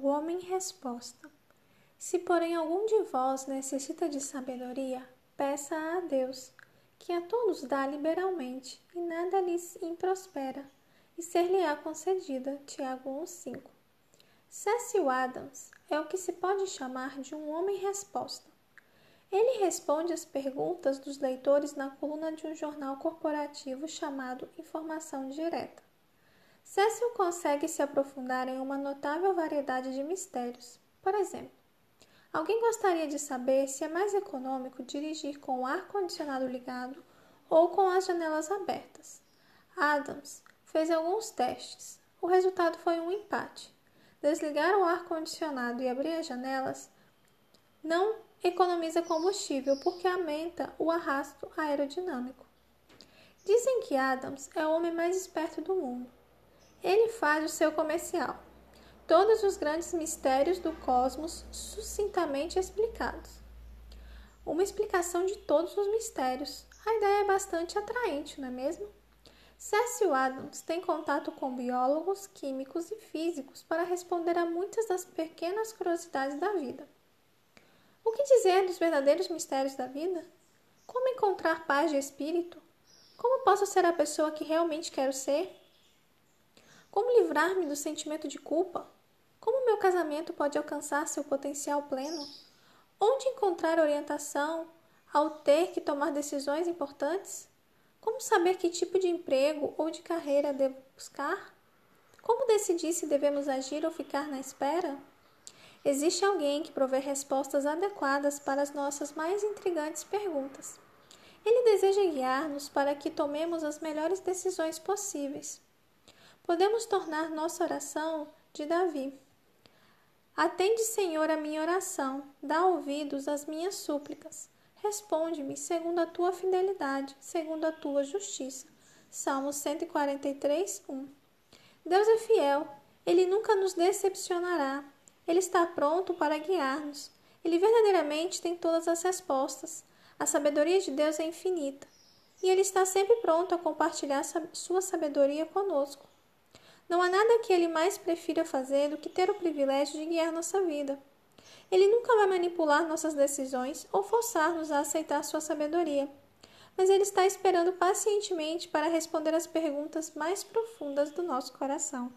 homem resposta. Se, porém, algum de vós necessita de sabedoria, peça a Deus, que a todos dá liberalmente, e nada lhes improspera, e ser-lhe-á concedida. Tiago 1,5. Cecil Adams é o que se pode chamar de um homem resposta. Ele responde às perguntas dos leitores na coluna de um jornal corporativo chamado Informação Direta. Cecil consegue se aprofundar em uma notável variedade de mistérios. Por exemplo, alguém gostaria de saber se é mais econômico dirigir com o ar-condicionado ligado ou com as janelas abertas. Adams fez alguns testes. O resultado foi um empate. Desligar o ar-condicionado e abrir as janelas não economiza combustível porque aumenta o arrasto aerodinâmico. Dizem que Adams é o homem mais esperto do mundo. Ele faz o seu comercial. Todos os grandes mistérios do cosmos sucintamente explicados. Uma explicação de todos os mistérios. A ideia é bastante atraente, não é mesmo? Cecil Adams tem contato com biólogos, químicos e físicos para responder a muitas das pequenas curiosidades da vida. O que dizer dos verdadeiros mistérios da vida? Como encontrar paz de espírito? Como posso ser a pessoa que realmente quero ser? Como livrar-me do sentimento de culpa? Como meu casamento pode alcançar seu potencial pleno? Onde encontrar orientação ao ter que tomar decisões importantes? Como saber que tipo de emprego ou de carreira devo buscar? Como decidir se devemos agir ou ficar na espera? Existe alguém que provê respostas adequadas para as nossas mais intrigantes perguntas. Ele deseja guiar-nos para que tomemos as melhores decisões possíveis podemos tornar nossa oração de Davi. Atende, Senhor, a minha oração, dá ouvidos às minhas súplicas. Responde-me segundo a tua fidelidade, segundo a tua justiça. Salmo 143, 1. Deus é fiel, ele nunca nos decepcionará. Ele está pronto para guiar-nos. Ele verdadeiramente tem todas as respostas. A sabedoria de Deus é infinita. E ele está sempre pronto a compartilhar sua sabedoria conosco. Não há nada que ele mais prefira fazer do que ter o privilégio de guiar nossa vida. Ele nunca vai manipular nossas decisões ou forçar-nos a aceitar sua sabedoria, mas ele está esperando pacientemente para responder às perguntas mais profundas do nosso coração.